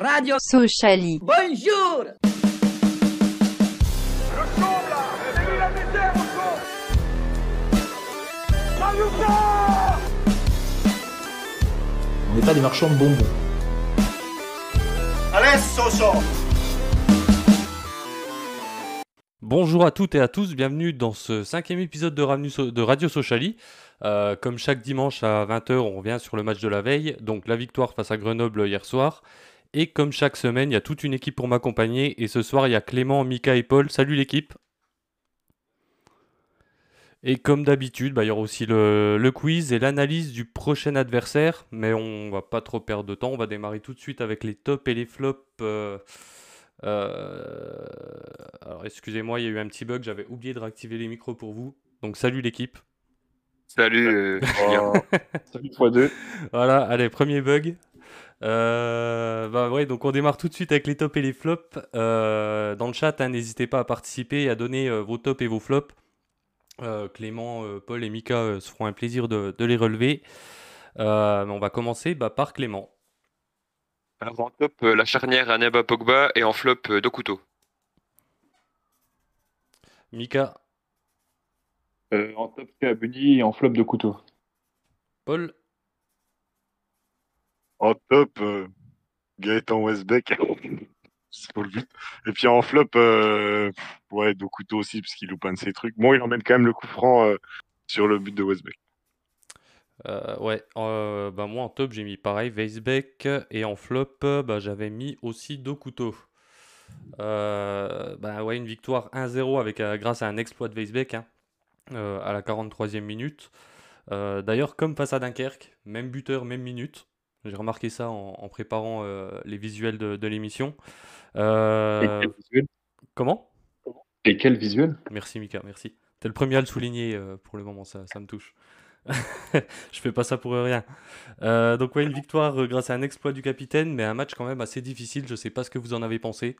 Radio Sociali. Bonjour On n'est pas des marchands de bonbons. Bonjour à toutes et à tous, bienvenue dans ce cinquième épisode de Radio Sociali. Euh, comme chaque dimanche à 20h, on revient sur le match de la veille, donc la victoire face à Grenoble hier soir. Et comme chaque semaine, il y a toute une équipe pour m'accompagner. Et ce soir, il y a Clément, Mika et Paul. Salut l'équipe Et comme d'habitude, bah, il y aura aussi le, le quiz et l'analyse du prochain adversaire. Mais on va pas trop perdre de temps, on va démarrer tout de suite avec les tops et les flops. euh, euh, alors excusez-moi, il y a eu un petit bug, j'avais oublié de réactiver les micros pour vous. Donc salut l'équipe. Salut, euh. Salut x2. Voilà, allez, premier bug. Euh, bah ouais, donc on démarre tout de suite avec les tops et les flops. Euh, dans le chat, hein, n'hésitez pas à participer et à donner euh, vos tops et vos flops. Euh, Clément, euh, Paul et Mika euh, se feront un plaisir de, de les relever. Euh, on va commencer bah, par Clément. Alors en top, euh, la charnière Aneba Pogba et en flop, euh, Dokuto. Mika, Euh, en top Bunny et en flop de couteau. Paul, En top, euh, Gaëtan Westbeck. C'est le but. Et puis en flop, euh, ouais, Dokuto aussi, parce qu'il loupe un de ses trucs. Bon, il emmène quand même le coup franc euh, sur le but de Westbeck. Euh, ouais, bah moi en top j'ai mis pareil, Weisbeck et en flop bah, j'avais mis aussi Dokuto. Bah ouais, une victoire 1-0 avec, euh, grâce à un exploit de Weisbeck hein, à la 43e minute. D'ailleurs, comme face à Dunkerque, même buteur, même minute. J'ai remarqué ça en, en préparant euh, les visuels de, de l'émission. Euh, Et quel visuel? comment? Et quel visuel? Merci Mika, merci. T'es le premier à le souligner euh, pour le moment, ça, ça me touche. Je fais pas ça pour rien. Euh, donc ouais, une victoire euh, grâce à un exploit du capitaine, mais un match quand même assez difficile. Je sais pas ce que vous en avez pensé.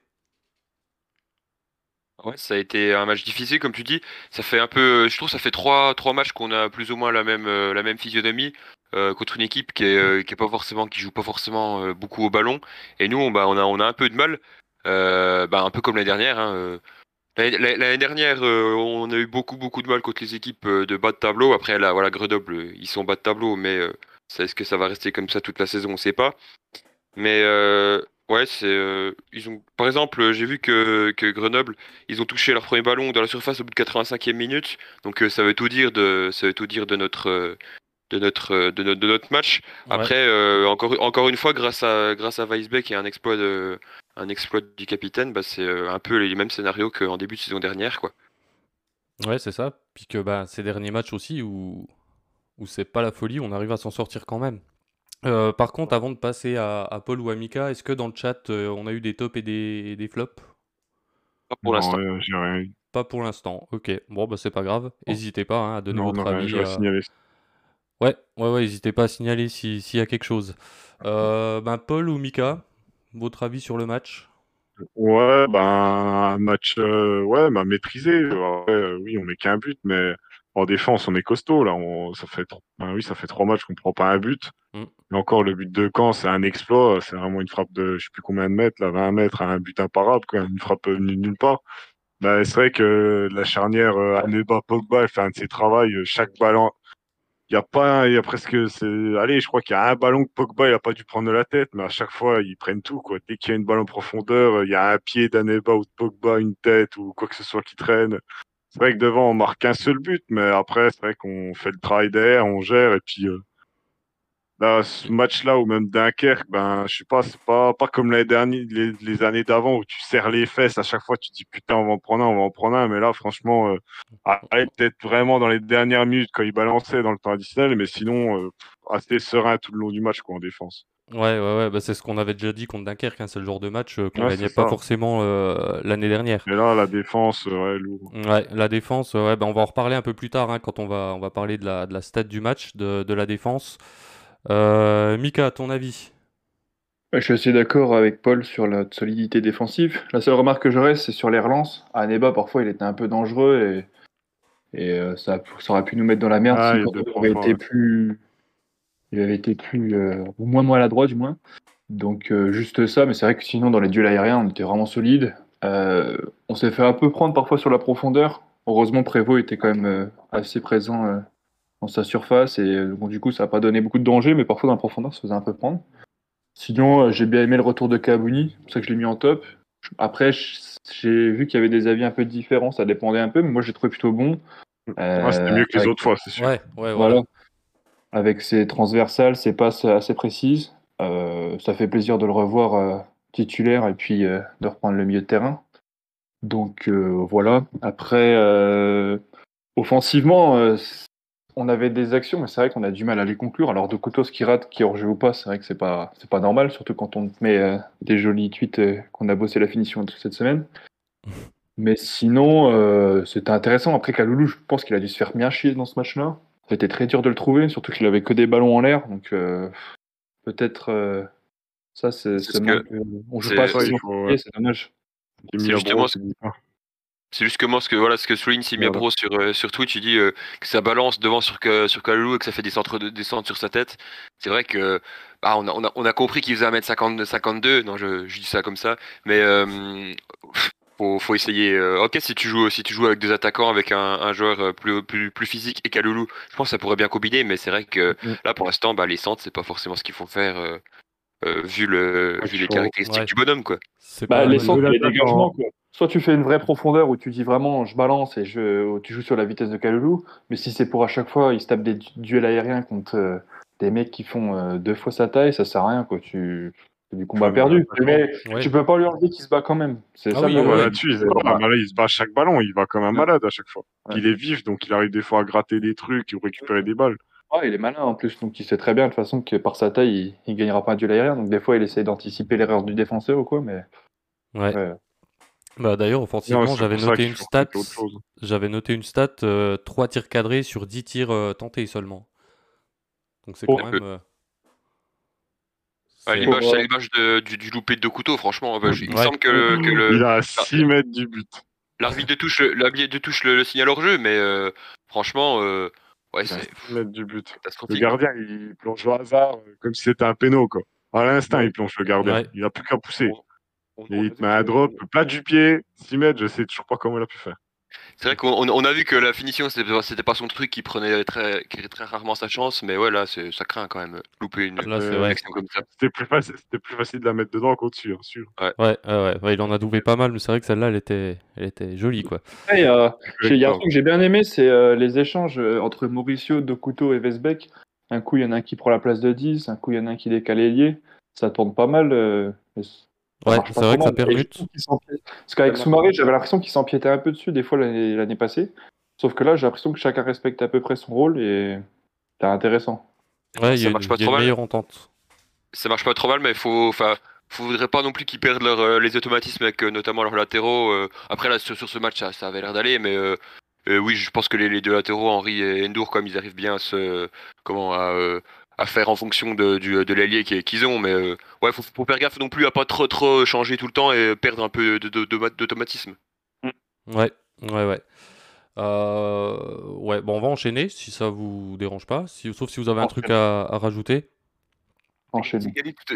Ouais, ça a été un match difficile, comme tu dis. Ça fait un peu, je trouve, ça fait trois, trois matchs qu'on a plus ou moins la même, euh, la même physionomie euh, contre une équipe euh, qui est pas forcément, qui joue pas forcément euh, beaucoup au ballon. Et nous, on, bah, a, un peu de mal, bah, un peu comme l'année dernière. hein. L'année dernière, euh, on a eu beaucoup, beaucoup de mal contre les équipes de bas de tableau. Après, là, voilà, Grenoble, ils sont bas de tableau, mais est-ce que ça va rester comme ça toute la saison, on sait pas. Mais ouais, c'est, ils ont, par exemple, j'ai vu que, Grenoble, ils ont touché leur premier ballon dans la surface au bout de 85e minute. Donc ça veut tout dire de, ça veut tout dire de notre, de notre, euh, de notre, de notre match. Ouais. Après, euh, encore, encore une fois, grâce à, grâce à Weisbeck et un exploit de, un exploit du capitaine, bah, c'est euh, un peu les mêmes scénarios qu'en début de saison dernière, quoi. Ouais, c'est ça. Puis que bah, ces derniers matchs aussi où, où c'est pas la folie, on arrive à s'en sortir quand même. Euh, par contre, avant de passer à, à Paul ou à Mika, est-ce que dans le chat, euh, on a eu des tops et des, et des flops? Pas pour l'instant. euh. Pas pour l'instant. Ok, bon, bah c'est pas grave. N'hésitez pas hein, à donner Non, votre non, avis. je vais à- signaler. Ouais, ouais, ouais, n'hésitez pas à signaler si- s'il y a quelque chose. Euh, ben, Paul ou Mika, votre avis sur le match? Ouais, ben, un match euh, ouais, bah, maîtrisé. Ouais, euh, oui, on met qu'un but, mais en défense, on est costaud. Là, on, ça fait, ben oui, ça fait trois matchs qu'on prend pas un but. Mm. Et encore, le but de Caen, c'est un exploit. C'est vraiment une frappe de, je sais plus combien de mètres, là, 20 mètres, un but imparable, quoi, une frappe nulle nulle part. Ben, c'est vrai que la charnière euh, Aneba Pogba, elle fait un de ses travaux. Chaque ballon, il y a pas, il y a presque, c'est, allez, je crois qu'il y a un ballon que Pogba, il a pas dû prendre la tête, mais à chaque fois, ils prennent tout, quoi. Dès qu'il y a une balle en profondeur, il y a un pied d'Aneba ou de Pogba, une tête ou quoi que ce soit qui traîne. C'est vrai que devant, on marque un seul but, mais après, c'est vrai qu'on fait le travail derrière, on gère, et puis, euh, ce match-là, ou même Dunkerque, ben, je sais pas, c'est pas, pas comme l'année dernière, les, les années d'avant où tu serres les fesses, à chaque fois, tu te dis, putain, on va en prendre un, on va en prendre un, mais là, franchement, euh, peut-être vraiment dans les dernières minutes quand il balançait dans le temps additionnel, mais sinon, euh, assez serein tout le long du match, quoi, en défense. Ouais, ouais, ouais, bah c'est ce qu'on avait déjà dit contre Dunkerque, hein, c'est le genre de match euh, qu'on Ouais, gagnait pas ça. forcément euh, l'année dernière. Mais là, la défense, ouais, lourd. Ouais, la défense, ouais, bah on va en reparler un peu plus tard hein, quand on va, on va parler de la, de la stat du match, de, de la défense. Euh, Mika, ton avis? Je suis assez d'accord avec Paul sur la solidité défensive. La seule remarque que j'aurais, c'est sur les relances. À Neba, parfois, il était un peu dangereux et, et euh, ça, ça aurait pu nous mettre dans la merde Ah, si il avait été ouais. plus. Il avait été plus. euh, ou moins maladroit, du moins. Donc euh, juste ça, mais c'est vrai que sinon dans les duels aériens, on était vraiment solide. Euh, on s'est fait un peu prendre parfois sur la profondeur. Heureusement, Prévost était quand même euh, assez présent euh, dans sa surface et euh, bon, du coup, ça n'a pas donné beaucoup de danger, mais parfois dans la profondeur, ça faisait un peu prendre. Sinon, euh, j'ai bien aimé le retour de Kabouni, c'est pour ça que je l'ai mis en top. Après, j'ai vu qu'il y avait des avis un peu différents, ça dépendait un peu, mais moi, j'ai trouvé plutôt bon. Ouais, c'était mieux que les avec- autres fois, c'est sûr. Ouais, ouais, Voilà. voilà. Avec ses transversales, ses passes assez précises. Euh, ça fait plaisir de le revoir euh, titulaire et puis euh, de reprendre le milieu de terrain. Donc euh, voilà. Après, euh, offensivement, euh, on avait des actions, mais c'est vrai qu'on a du mal à les conclure. Alors de Coutos qui rate, qui hors jeu ou pas, c'est vrai que c'est pas c'est pas normal, surtout quand on te met euh, des jolis tweets euh, qu'on a bossé la finition cette semaine. Mais sinon, euh, c'était intéressant. Après, Kaloulou, je pense qu'il a dû se faire bien chier dans ce match-là. C'était très dur de le trouver, surtout qu'il avait que des ballons en l'air. Donc, euh, peut-être euh, ça, c'est C'est c'est ce manque, que- On joue c'est- pas c'est dommage. C'est justement c'est pas. C'est justement ce que voilà ce que souligne Simia Voilà. Bro sur euh, sur Twitch, il dit euh, que ça balance devant sur que sur Kalulu et que ça fait des centres de descente sur sa tête. C'est vrai que bah, on a on a, on a compris qu'il faisait 1m50 52, non je, je dis ça comme ça, mais euh, faut faut essayer euh, OK, si tu joues si tu joues avec des attaquants avec un, un joueur plus plus plus physique et Kalulu, je pense que ça pourrait bien combiner mais c'est vrai que Mm. là pour l'instant bah les centres c'est pas forcément ce qu'il faut faire euh, euh, vu le Ouais, vu les caractéristiques Ouais. du bonhomme quoi. C'est Bah, pas les centres, les dégagements, quoi. Soit tu fais une vraie profondeur où tu dis vraiment je balance et je, tu joues sur la vitesse de Kaloulou, mais si c'est pour à chaque fois il se tape des du- duels aériens contre euh, des mecs qui font euh, deux fois sa taille, ça sert à rien quoi. Tu c'est du combat Ouais, perdu. mais Mais Ouais. tu peux pas lui enlever qu'il se bat quand même. C'est Ah ça oui, le Ouais. Là-dessus, il se bat, normal. là, il se bat à chaque ballon, il va comme un malade à chaque fois. Ouais. Il est vif, donc il arrive des fois à gratter des trucs ou récupérer des balles. Ouais, il est malin en plus, donc il sait très bien de toute façon que par sa taille, il, il gagnera pas un duel aérien. Donc des fois, il essaie d'anticiper l'erreur du défenseur ou quoi, mais Ouais. Bah, d'ailleurs, offensivement, j'avais noté une stat. J'avais noté une stat, euh, 3 tirs cadrés sur 10 tirs euh, tentés seulement. Donc c'est Oh. quand même. euh, À c'est- l'image, Pour, c'est à l'image de- du, du loupé de deux couteaux, franchement. bah, il me semble que, que le, Il à 6 mètres du but. l'arbitre de touche, l'arbitre de touche le, le signale hors jeu, mais euh, franchement, euh, ouais, c'est 6 mètres du but. Le catastrophique. gardien, il plonge au hasard comme si c'était un péno, quoi. À l'instinct, Ouais. il plonge le gardien. Ouais. Il a plus qu'à pousser. On- Et on- il te met un drop, plat du pied, 6 mètres, je sais toujours pas comment il a pu faire. C'est vrai qu'on on- on a vu que la finition, c'était pas- son truc, qui prenait très, qui très rarement sa chance, mais ouais, là, ça craint quand même. Louper une, Là, c'est Euh, une vrai. action comme ça. C'était plus, facile- c'était plus facile de la mettre dedans qu'au-dessus, hein, sûr. Ouais, ouais, ouais, ouais, il en a doublé pas mal, mais c'est vrai que celle-là, elle était, elle était jolie, quoi. Il y a- il y a un truc que j'ai bien aimé, c'est euh, les échanges euh, entre Mauricio, Dokuto et Vesbeck. Un coup, il y en a un qui prend la place de 10, un coup, il y en a un qui décale ailier. Ça tourne pas mal. Ouais, c'est vrai que ça permute. Parce qu'avec Soumaré, j'avais l'impression qu'il s'empiétait un peu dessus des fois l'année l'année passée. Sauf que là, j'ai l'impression que chacun respecte à peu près son rôle et c'est intéressant. Ouais, il y Ça a marche pas il y a trop une mal. meilleure entente. Ça marche pas trop mal, mais il faut, enfin, faudrait pas non plus qu'ils perdent leur, euh, les automatismes avec euh, notamment leurs latéraux. euh. Après là, sur, sur ce match, ça, ça avait l'air d'aller, mais euh, euh, oui, je pense que les, les deux latéraux, Henri et Endur, comme ils arrivent bien à se, comment, à, euh, à faire en fonction de, du, de l'allié qu'ils ont, mais euh, ouais, faut, faut faire gaffe non plus à pas trop trop changer tout le temps et perdre un peu de- de- de- d'automatisme. Ouais, ouais, ouais. Euh, ouais, bon, on va enchaîner si ça vous dérange pas, si, sauf si vous avez un truc à, à rajouter. Enchaînons.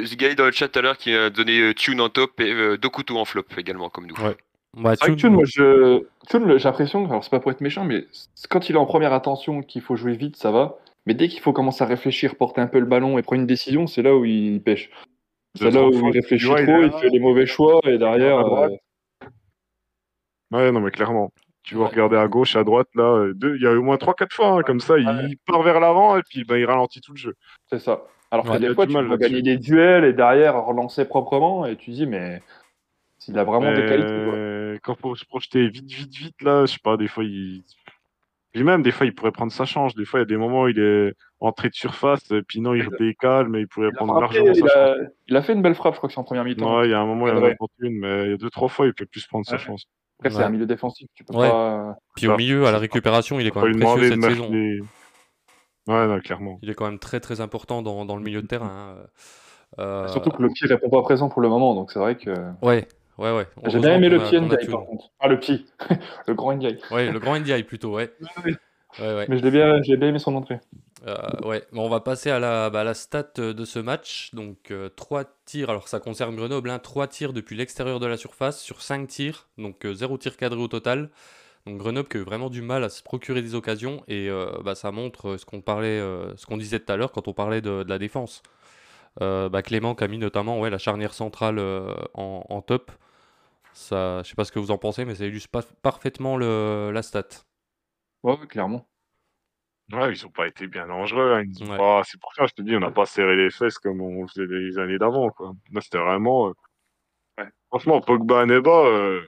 Zigali, dans le chat tout à l'heure qui a donné euh, Tune en top et euh, Dokuto en flop également, comme nous. Ouais. Bah, Thune, moi, je... J'ai l'impression, alors c'est pas pour être méchant, mais quand il est en première attention, qu'il faut jouer vite, ça va. Mais dès qu'il faut commencer à réfléchir, porter un peu le ballon et prendre une décision, c'est là où il pêche. C'est là où il réfléchit vois, trop, il fait les mauvais choix et derrière. euh, Ouais, non, mais clairement. Tu vas Ouais. regarder à gauche, à droite, là, euh, deux- il y a au moins 3-4 fois, hein, comme ça, il part vers l'avant et puis bah, il ralentit tout le jeu. c'est ça. Alors que Ouais, des fois, tu là-dessus. gagner des duels et derrière relancer proprement et tu dis, mais s'il a vraiment des qualités. quoi. Mais quand faut se projeter vite, vite, vite, là, je sais pas, des fois, il. Puis même, des fois, il pourrait prendre sa chance. Des fois, il y a des moments où il est entré de surface, et puis non, il décale, mais il pourrait Il prendre largement il, sa a, il a fait une belle frappe, je crois que c'est en première mi-temps. Ouais, il y a un moment, il y en a une, mais il y a deux, trois fois, il peut plus prendre sa chance. Après, c'est un milieu défensif, tu peux Ouais. pas. Puis au ça, milieu, à la récupération, il est quand même précieux cette saison. les. Ouais, non, clairement. Il est quand même très très important dans, dans le milieu de terrain. hein. Euh, Surtout que le pied répond pas présent pour le moment, donc c'est vrai que. Ouais, ouais, ouais. J'ai bien aimé le a Ndiaye par contre. Ah, le pied. le grand Ndiaye. Ouais, le grand Ndiaye plutôt, ouais. Oui. Ouais, ouais. Mais je l'ai bien, j'ai bien aimé son entrée. Euh, ouais, bon, on va passer à la, bah, la stat euh, de ce match. Donc, 3 tirs, alors ça concerne Grenoble, hein, 3 tirs depuis l'extérieur de la surface sur 5 tirs, donc 0 tir cadré au total. Donc Grenoble qui a eu vraiment du mal à se procurer des occasions et euh, bah, ça montre ce qu'on parlait, ce qu'on disait tout à l'heure quand on parlait de, de la défense. bah, Clément qui a mis notamment ouais, la charnière centrale en, en, top. Ça, je sais pas ce que vous en pensez, mais ça illustre pas parfaitement le, la stat. Ouais, clairement. Ouais, ils ont pas été bien dangereux. Hein. Pas... C'est pour ça que je te dis, on n'a pas serré les fesses comme on faisait les années d'avant. Quoi. Là, c'était vraiment. Euh, ouais. Franchement, Pogba Neba, euh...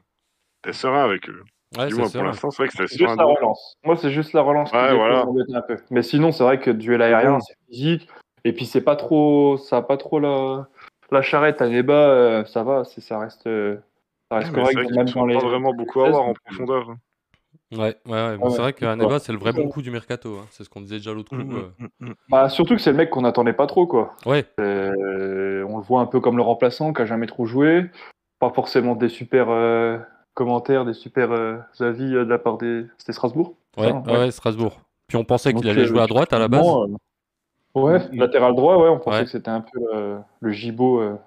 t'es serein avec eux. Ouais, moins, pour l'instant, c'est vrai que c'est juste la relance. Moi, c'est juste la relance ouais, qui voilà. un peu. Mais sinon, c'est vrai que duel aérien, c'est physique. Et puis, c'est pas trop. Ça a pas trop la, la charrette à Neba. Euh, ça va, ça reste. Euh, ça reste ouais, correct. Même dans les. pas vraiment beaucoup à voir en profondeur. Hein. Ouais, ouais, ouais. Bon, c'est vrai qu'Aneba, c'est le vrai bon coup du mercato. Hein. C'est ce qu'on disait déjà l'autre coup. Mm, euh. mm, mm, Bah, surtout que c'est le mec qu'on n'attendait pas trop, quoi. Ouais. Euh, on le voit un peu comme le remplaçant, qui a jamais trop joué. Pas forcément des super euh, commentaires, des super euh, avis de la part des. C'était Strasbourg ouais, ça, ouais, ouais, Strasbourg. Puis on pensait qu'il allait jouer à droite à la base. ouais, latéral droit, ouais, on pensait que c'était un peu le gigot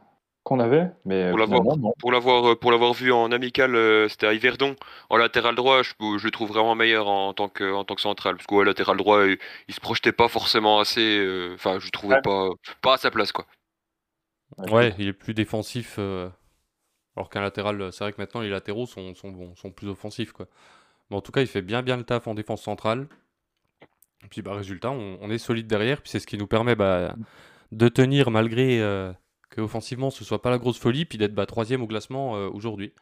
qu'on avait, mais pour l'avoir pour l'avoir euh, pour l'avoir vu en amical, euh, c'était à Yverdon en latéral droit, je, je, le trouve vraiment meilleur en tant que en tant que central parce que ouais, latéral droit, il, il, se projetait pas forcément assez, euh, enfin je le trouvais pas pas à sa place quoi. Ouais, il est plus défensif alors qu'un latéral, c'est vrai que maintenant les latéraux sont sont, sont plus offensifs quoi. Mais en tout cas, il fait bien bien le taf en défense centrale. Et puis bah résultat, on, on est solide derrière, puis c'est ce qui nous permet bah, de tenir malgré offensivement ce soit pas la grosse folie, puis d'être bah, troisième au classement euh, aujourd'hui.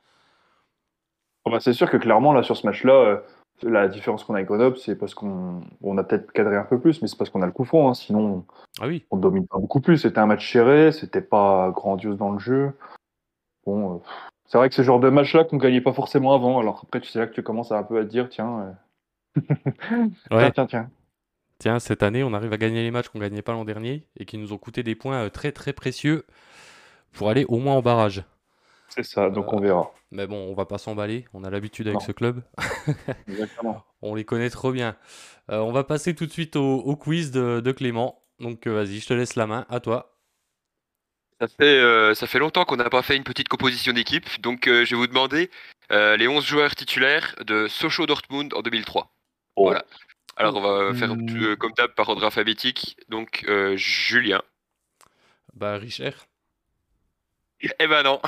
Oh, bah, c'est sûr que clairement, là, sur ce match-là, euh, la différence qu'on a avec Grenoble, c'est parce qu'on on a peut-être cadré un peu plus, mais c'est parce qu'on a le coup franc. Hein, sinon, ah oui. on domine pas beaucoup plus. C'était un match serré, c'était pas grandiose dans le jeu. Bon, euh, c'est vrai que ce genre de match-là qu'on gagnait pas forcément avant. Alors après, tu sais là que tu commences à un peu à te dire, tiens, ouais. tiens, tiens, tiens. Cette année, on arrive à gagner les matchs qu'on gagnait pas l'an dernier et qui nous ont coûté des points très très précieux pour aller au moins en barrage. C'est ça, donc on verra. Mais bon, on va pas s'emballer, on a l'habitude avec ce club. Exactement. on les connaît trop bien. Euh, on va passer tout de suite au, quiz de, Clément. Donc euh, vas-y, je te laisse la main, à toi. Ça fait, euh, ça fait longtemps qu'on n'a pas fait une petite composition d'équipe, donc je vais vous demander les 11 joueurs titulaires de Sochaux Dortmund en 2003. Voilà. Alors on va faire mmh. comme d'hab par ordre alphabétique. Donc Julien. Bah Richard. Eh ben non.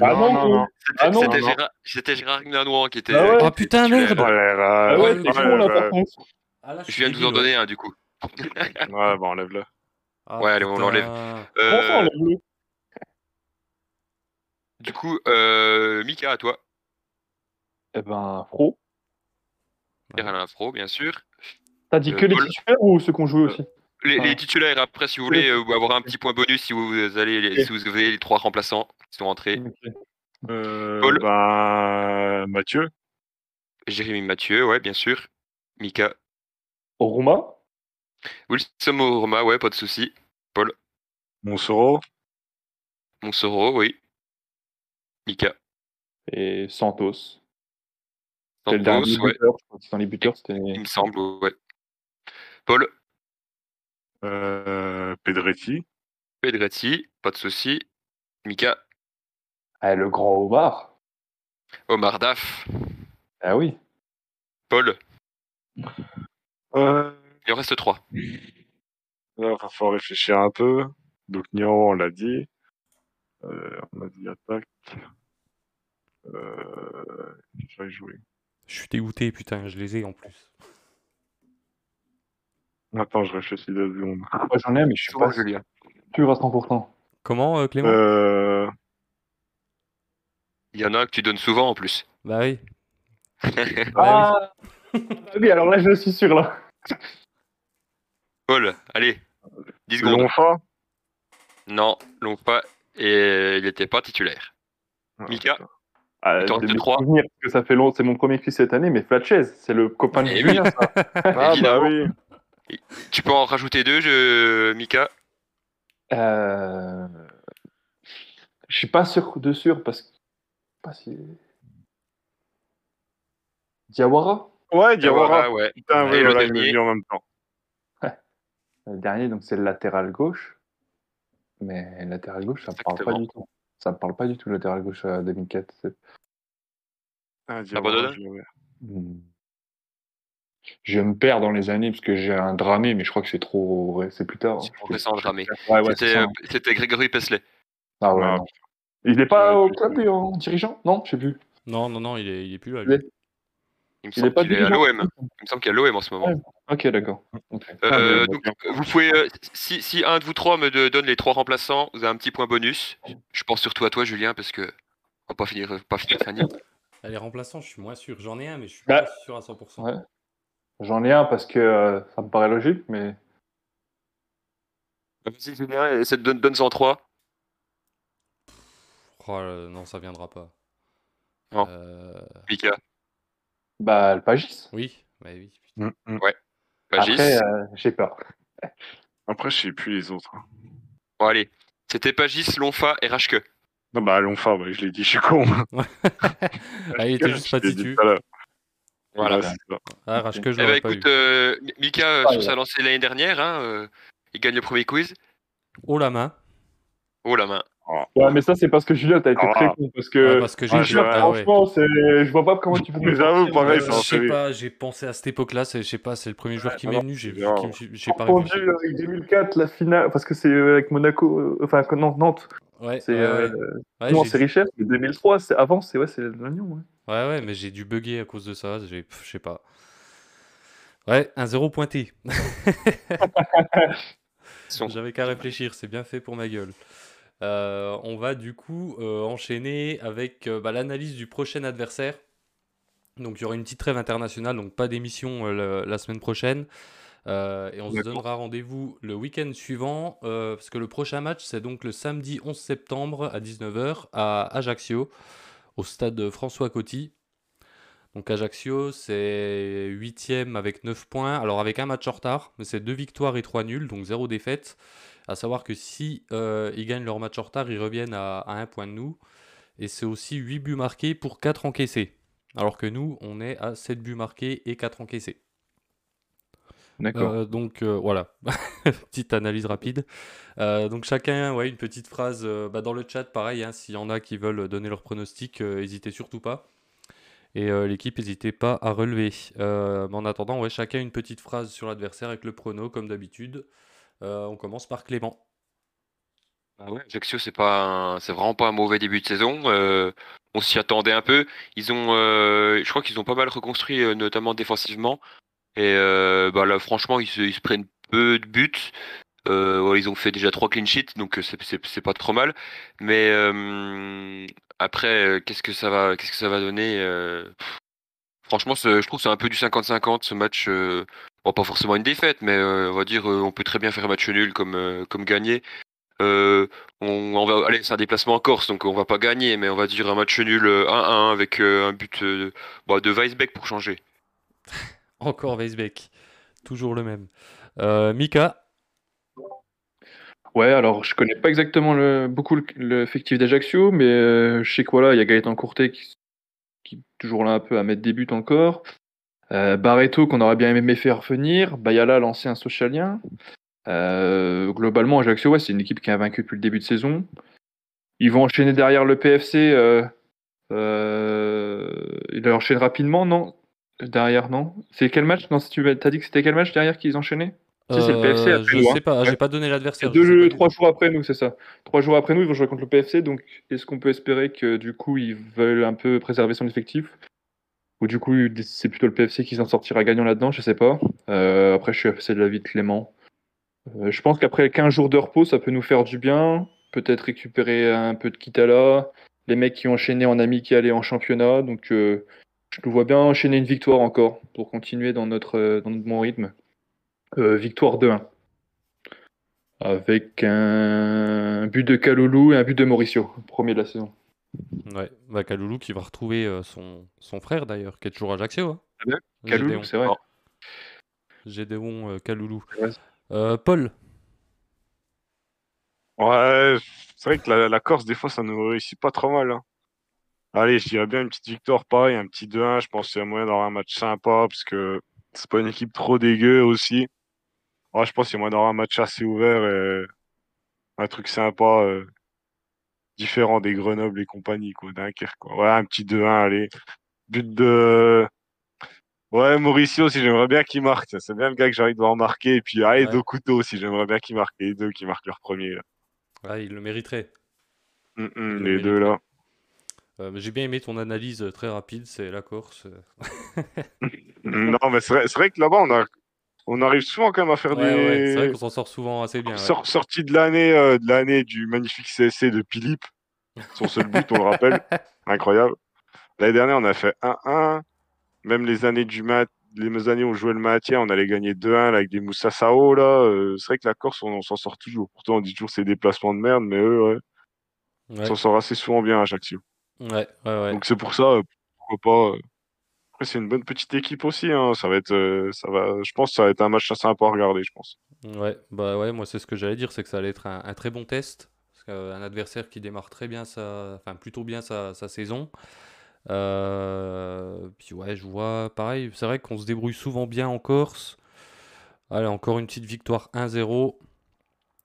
Ah non, non, non. C'était Gérard, Gérard Gnanois qui était. Ah ouais. Oh putain, merde. Ah ouais, c'est con là par contre. Je viens de vous en donner un du coup. ouais, bon, enlève-le. Ah, ouais, allez, on l'enlève. Euh... enlève-le Du coup, euh, Mika, à toi. Eh ben, Fro. Alain Fro, bien sûr. T'as dit que les titulaires ou ceux qu'on jouait aussi les, titulaires, après, si vous voulez euh, avoir un petit point bonus si vous, allez, si vous avez les trois remplaçants qui sont rentrés. Euh, Paul. Bah, Mathieu. Jérémy Mathieu, ouais, bien sûr. Mika. Oruma. Wilson Oruma, ouais, pas de souci. Paul. Monsoro. Monsoro, oui. Mika. Et Santos. Santos, ouais. Dans les buteurs, c'était. Il me semble, ouais. Paul. Euh, Pedretti. Pedretti, pas de souci. Mika. Ah, le grand Omar. Omar Daf. Ah oui. Paul. Euh... Il en reste trois. Là, il faut réfléchir un peu. Donc, Nian, on l'a dit. Euh, on a dit attaque. Euh... Je vais jouer. Je suis dégoûté, putain, je les ai en plus. Attends, je réfléchis deux secondes. Moi j'en ai, mais je suis pas Julien. Pur à 100%. Comment, euh, Clément? Euh... Il y en a que tu donnes souvent en plus. Bah oui. ah oui, alors là je suis sûr là. Paul, allez, 10 secondes. Lonfa Non, Lonfa, et il n'était pas titulaire. Ah, Mika? ah, de 3. Parce que ça fait long, c'est mon premier fils cette année, mais Flatchez, c'est le copain de Eh Julien, ça. Ah bah oui. Tu peux en rajouter deux, je... Mika? Euh... Je suis pas sûr de sûr parce que. Pas si... Diawara? Ouais, Diawara. ouais. Putain, le me dernier. en même temps. Le dernier, donc c'est le latéral gauche. Mais le latéral gauche, ça me parle pas du tout. Ça me parle pas du tout, le latéral gauche à 2004. C'est- Ah, je l'avais. Je me perds dans les années parce que j'ai un dramé, mais je crois que c'est trop. ouais, c'est plus tard. C'est dramé. Ouais, ouais, c'est C'était ça. euh, c'était Grégory Pesley. Ah ouais, Ah, non. Il est pas au club lui, en dirigeant? Non, je sais plus. Non, non, non, il est, il est plus là. Il est- lui. Il me Il est semble pas qu'il est à l'OM. Il me semble qu'il est à l'OM en ce moment. Ouais. Ok, d'accord. Euh, Ah, donc, vous pouvez, euh, si, si un de vous trois me donne les trois remplaçants, vous avez un petit point bonus. Je pense surtout à toi, Julien, parce que on va pas finir, pas finir Fanny. Ah, les remplaçants, je suis moins sûr. J'en ai un, mais je suis Bah, pas sûr à 100%. Ouais. J'en ai un parce que euh, ça me paraît logique, mais Vas-y, Julien, essaie de donne, trois. Oh, là, non, ça viendra pas. Non. Euh, Mika, bah le Pagis. Oui, bah oui. Mm, mm. Pagis. Après, euh, j'ai peur. Après, je sais plus les autres. hein. Bon, allez. C'était Pagis, Lonfa et Rachke. Non, bah, Lonfa, ouais, je l'ai dit, je suis con. Ah, il était juste pas titu. Voilà. Ah, je Eh ben, écoute, euh, Mika, euh, Ah, sur ouais. sa lancée l'année dernière, hein, euh, il gagne le premier quiz. Oh la main. Oh la main. Ouais, mais ça c'est parce que Julien, t'as été Ah. très con parce Ouais, que. parce que ouais, j'ai ouais, ouais. franchement, c'est... je vois pas comment tu peux. me J'avoue, pareil, Euh, je sais pas, j'ai pensé à cette époque-là, c'est- je sais pas, c'est le premier joueur qui m'est venu, j'ai pas Entendu réfléchi. avec 2004, la finale, parce que c'est avec Monaco, euh, enfin non, Nantes, Ouais, c'est ouais, euh, ouais. Ouais, non, j'ai- c'est Richef, c'est 2003, c'est avant, c'est ouais, c'est l'Agnon. Ouais. ouais, ouais, mais j'ai dû bugger à cause de ça, je sais pas. Ouais, un zéro pointé. J'avais qu'à réfléchir, c'est bien fait pour ma gueule. Euh, on va du coup euh, enchaîner avec euh, bah, l'analyse du prochain adversaire. Donc il y aura une petite trêve internationale, donc pas d'émission le- la semaine prochaine. Euh, et on se donnera rendez-vous le week-end suivant, euh, parce que le prochain match, c'est donc le samedi 11 septembre à 19h à Ajaccio, au stade François Coty. Donc Ajaccio, c'est 8 avec 9 points, alors avec un match en retard, mais c'est 2 victoires et 3 nuls, donc 0 défaite. À savoir que si euh, ils gagnent leur match en retard, ils reviennent à, à un point de nous. Et c'est aussi 8 buts marqués pour 4 encaissés. Alors que nous, on est à 7 buts marqués et 4 encaissés. D'accord. Euh, donc euh, voilà, petite analyse rapide. Euh, donc chacun, ouais, une petite phrase bah, dans le chat, pareil, hein, s'il y en a qui veulent donner leur pronostic, n'hésitez surtout pas. Et l'équipe, n'hésitez pas à relever. Mais en attendant, ouais, chacun une petite phrase sur l'adversaire avec le prono, comme d'habitude. Euh, on commence par Clément. Ah c'est vraiment pas un mauvais début de saison. Euh, on s'y attendait un peu. Ils ont, euh, je crois qu'ils ont pas mal reconstruit, notamment défensivement. Et bah là, franchement, ils se, prennent peu de buts. Ils ont fait déjà trois clean sheets, donc c'est- pas trop mal. Mais après, qu'est-ce que ça va, donner Franchement, je trouve que c'est un peu du 50-50 ce match. Bon, pas forcément une défaite, mais euh, on va dire, euh, on peut très bien faire un match nul comme, euh, comme gagner. Euh, on, on va aller, c'est un déplacement en Corse, donc on va pas gagner, mais on va dire un match nul euh, 1-1 avec euh, un but euh, bah, de Weisbeck pour changer. Encore Weisbeck, toujours le même. Euh, Mika, Ouais, alors je connais pas exactement le, beaucoup le- l'effectif d'Ajaccio, mais euh, je sais que voilà, il y a Gaëtan Courtet qui, qui est toujours là un peu à mettre des buts encore. Euh, Barreto qu'on aurait bien aimé faire venir. Bayala, l'ancien socialien. Euh, globalement, Ajaccio, ouais, c'est une équipe qui a vaincu depuis le début de saison. Ils vont enchaîner derrière le PFC. Euh, euh, ils enchaînent rapidement, non? Derrière, non? C'est quel match? Non, si tu as dit que c'était quel match derrière qu'ils enchaînaient? Si, c'est le PFC après je nous, hein. sais pas, j'ai pas donné l'adversaire. Deux, trois jours après nous, c'est ça. Trois jours après nous, ils vont jouer contre le PFC. Donc, est-ce qu'on peut espérer que du coup, ils veulent un peu préserver son effectif? Ou du coup, c'est plutôt le PFC qui s'en sortira gagnant là-dedans Je sais pas. Euh, après, je suis assez de l'avis de Clément. Euh, je pense qu'après 15 jours de repos, ça peut nous faire du bien. Peut-être récupérer un peu de Kitala. Les mecs qui ont enchaîné en amical et en championnat. Donc, euh, je nous vois bien enchaîner une victoire encore pour continuer dans notre, dans notre bon rythme. Victoire 2-1 avec un but de Kaloulou et un but de Mauricio, premier de la saison. Ouais, bah Kaloulou qui va retrouver euh, son, son frère d'ailleurs, qui est toujours à Ajaccio. Hein. Ah bien, Kaloulou, c'est vrai. Gédéon euh, Kaloulou. Euh, Paul, Ouais, c'est vrai que la, la Corse, des fois, ça nous réussit pas trop mal. hein. Allez, je dirais bien une petite victoire, pareil, un petit 2-1. Je pense qu'il y a moyen d'avoir un match sympa parce que c'est pas une équipe trop dégueu aussi. Ouais, je pense qu'il y aura un match assez ouvert et un truc sympa, euh, différent des Grenoble et compagnie, quoi, Dunkerque, quoi. Ouais, un petit 2-1, allez. But de. Ouais, Mauricio aussi, j'aimerais bien qu'il marque. C'est bien le gars que j'ai envie de voir marquer. Et puis, allez, Ouais. deux couteaux aussi, j'aimerais bien qu'il marque. Les deux qui marquent leur premier, là. Ouais, il le mériterait. Il le les deux, là. Euh, J'ai bien aimé ton analyse euh, très rapide, c'est la Corse. Non, mais c'est vrai, c'est vrai que là-bas, on, a... on arrive souvent quand même à faire Ouais, ouais, des. c'est vrai qu'on s'en sort souvent assez bien. ouais. Sor- sorti de l'année euh, de l'année du magnifique CSC de Philippe, son seul but, on le rappelle, incroyable. L'année dernière, on a fait 1-1. Même les années du mat, les années où on jouait le maintien, on allait gagner 2-1 là, avec des Moussa Sao là. euh, c'est vrai que la Corse, on, on s'en sort toujours. Pourtant, on dit toujours c'est des déplacements de merde, mais eux, ouais, on Ouais, s'en sort assez souvent bien à Ajaccio. ouais, ouais, ouais. Donc c'est pour ça, euh, pourquoi pas. Après, c'est une bonne petite équipe aussi. Hein. Ça va être, euh, ça va. Je pense que ça va être un match assez sympa à regarder, je pense. Ouais, bah ouais, moi c'est ce que j'allais dire, c'est que ça allait être un, un très bon test. Parce qu'un adversaire qui démarre très bien sa, enfin plutôt bien sa, sa saison. Euh, puis ouais, je vois pareil, c'est vrai qu'on se débrouille souvent bien en Corse. Allez, encore une petite victoire 1-0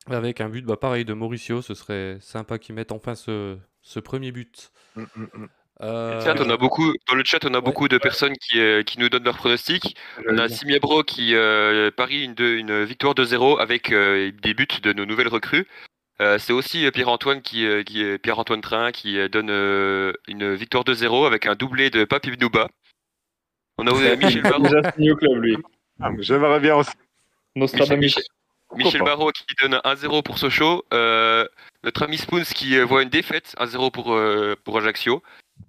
avec un but, bah pareil, de Mauricio. Ce serait sympa qu'ils mettent enfin ce, ce premier but. Mm, mm, mm. Euh, Chat, on a beaucoup, dans le chat, on a beaucoup de personnes qui, euh, qui nous donnent leurs pronostics. On a Simiabro qui euh, parie une, victoire de 0 avec euh, des buts de nos nouvelles recrues. Euh, c'est aussi Pierre-Antoine qui, qui est Pierre-Antoine Train qui donne euh, une victoire de 0 avec un doublé de Papi Bnouba. On a Michel Barraud, déjà signé au club, lui. Ah, J'aimerais bien aussi. Michel- Michel pas Barraud qui donne 1-0 pour Sochaux. Euh, notre ami Spoons qui voit une défaite 1-0 pour, euh, pour Ajaccio.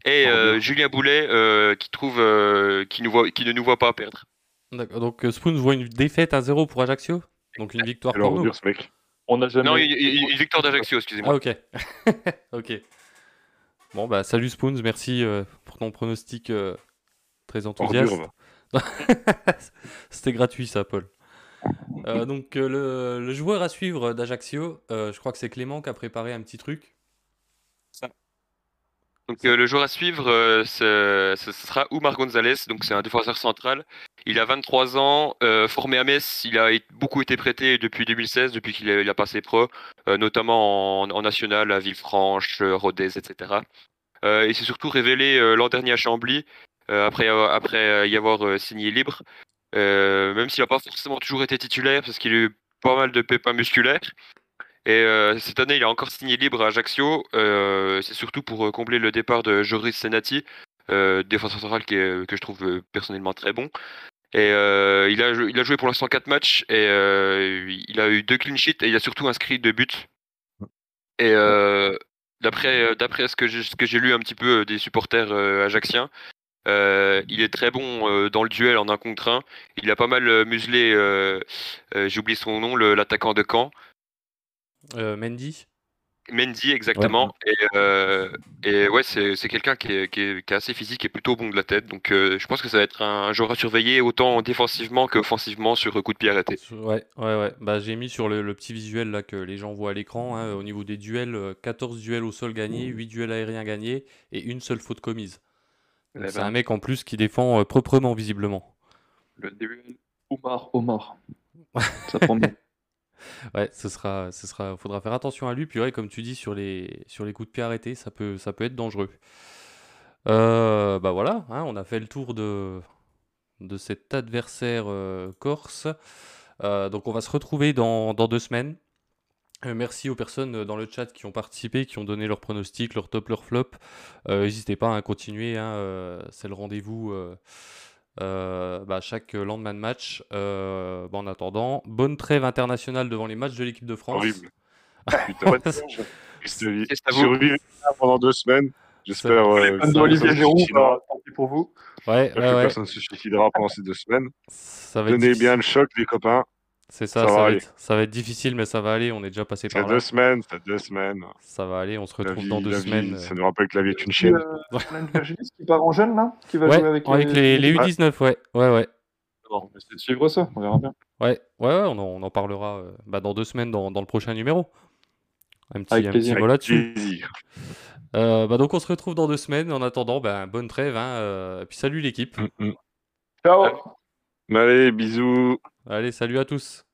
Et euh, Julien Boulet euh, qui trouve euh, qui, nous voit, qui ne nous voit pas perdre. D'accord, donc Spoons voit une défaite 1-0 pour Ajaccio? Donc une victoire pour nous? mec. On n'a jamais. Non, une, une- victoire d'Ajaccio, excusez-moi. Ah ok. ok. Bon bah salut Spoons, merci euh, pour ton pronostic euh, très enthousiaste. C'était gratuit ça Paul. Euh, donc euh, le, le joueur à suivre d'Ajaccio, euh, je crois que c'est Clément qui a préparé un petit truc. Donc euh, le joueur à suivre, euh, ce sera Oumar Gonzalez, donc c'est un défenseur central. Il a 23 ans, euh, formé à Metz, il a beaucoup été prêté depuis 2016, depuis qu'il a, passé pro, notamment en, national à Villefranche, Rodez, etc. Il s'est surtout révélé l'an dernier à Chambly, après, après y avoir signé libre, même s'il n'a pas forcément toujours été titulaire, parce qu'il a eu pas mal de pépins musculaires. Et euh, cette année, il a encore signé libre à Ajaccio. Euh, c'est surtout pour euh, combler le départ de Joris Senati, défenseur central qui que je trouve personnellement très bon. Et il, a, il a joué pour l'instant 4 matchs et il a eu deux clean sheets et il a surtout inscrit deux buts. Et d'après d'après ce que j'ai lu un petit peu des supporters euh, il est très bon dans le duel en un contre un. Il a pas mal muselé, oublié son nom, l'attaquant de Caen. Euh, Mendy. Mendy, exactement. Et, euh, et ouais, c'est c'est quelqu'un qui est, qui, est, qui est assez physique et plutôt bon de la tête. Donc euh, je pense que ça va être un, joueur à surveiller autant défensivement qu'offensivement sur coup de pied arrêté. Ouais, ouais, ouais. Bah, j'ai mis sur le, le petit visuel là que les gens voient à l'écran, hein, au niveau des duels, euh, 14 duels au sol gagnés, 8 duels aériens gagnés et une seule faute commise. Eh c'est ben. un mec en plus qui défend euh, proprement visiblement. Le début. Omar, Omar. Ça prend bien. Ouais, ce sera, ce sera, faudra faire attention à lui. Puis ouais, comme tu dis sur les, sur les coups de pied arrêtés, ça peut, ça peut être dangereux. Euh, bah voilà, hein, on a fait le tour de, de cet adversaire euh, corse. Euh, donc on va se retrouver dans, dans deux semaines. Merci aux personnes dans le chat qui ont participé, qui ont donné leurs pronostics, leur top, leur flop. N'hésitez pas à continuer, hein, c'est le rendez-vous euh, bah, chaque lendemain de match. Euh, bah, en attendant, bonne trêve internationale devant les matchs de l'équipe de France. Horrible. Putain, C'est à vous. survivre pendant deux semaines. J'espère. euh, ça Giroud, bah, tant pis pour vous. Ouais, J'espère ouais, personne ne se suicidera pendant ces deux semaines. Ça va être Donnez bien le choc, les copains. C'est ça, ça ça, va être, ça va être difficile, mais ça va aller. On est déjà passé par là. deux semaines, c'est deux semaines. Ça va aller, on se retrouve vie, dans deux vie, semaines. ça nous rappelle que la vie est une chienne. euh, on a une Virginie qui part en jeune, là Qui va Ouais, jouer avec, avec les, les U19, ouais. Ouais, ouais. Bon, on va essayer de suivre ça, on verra bien. Ouais, ouais, ouais, on en, on en parlera euh, bah, dans deux semaines dans, dans le prochain numéro. Un petit, Avec un plaisir. petit mot là-dessus. Euh, bah, donc on se retrouve dans deux semaines. En attendant, bah, bonne trêve. Hein, euh, et puis salut l'équipe. Mm, mm. Ciao Allez, bisous. Allez, salut à tous.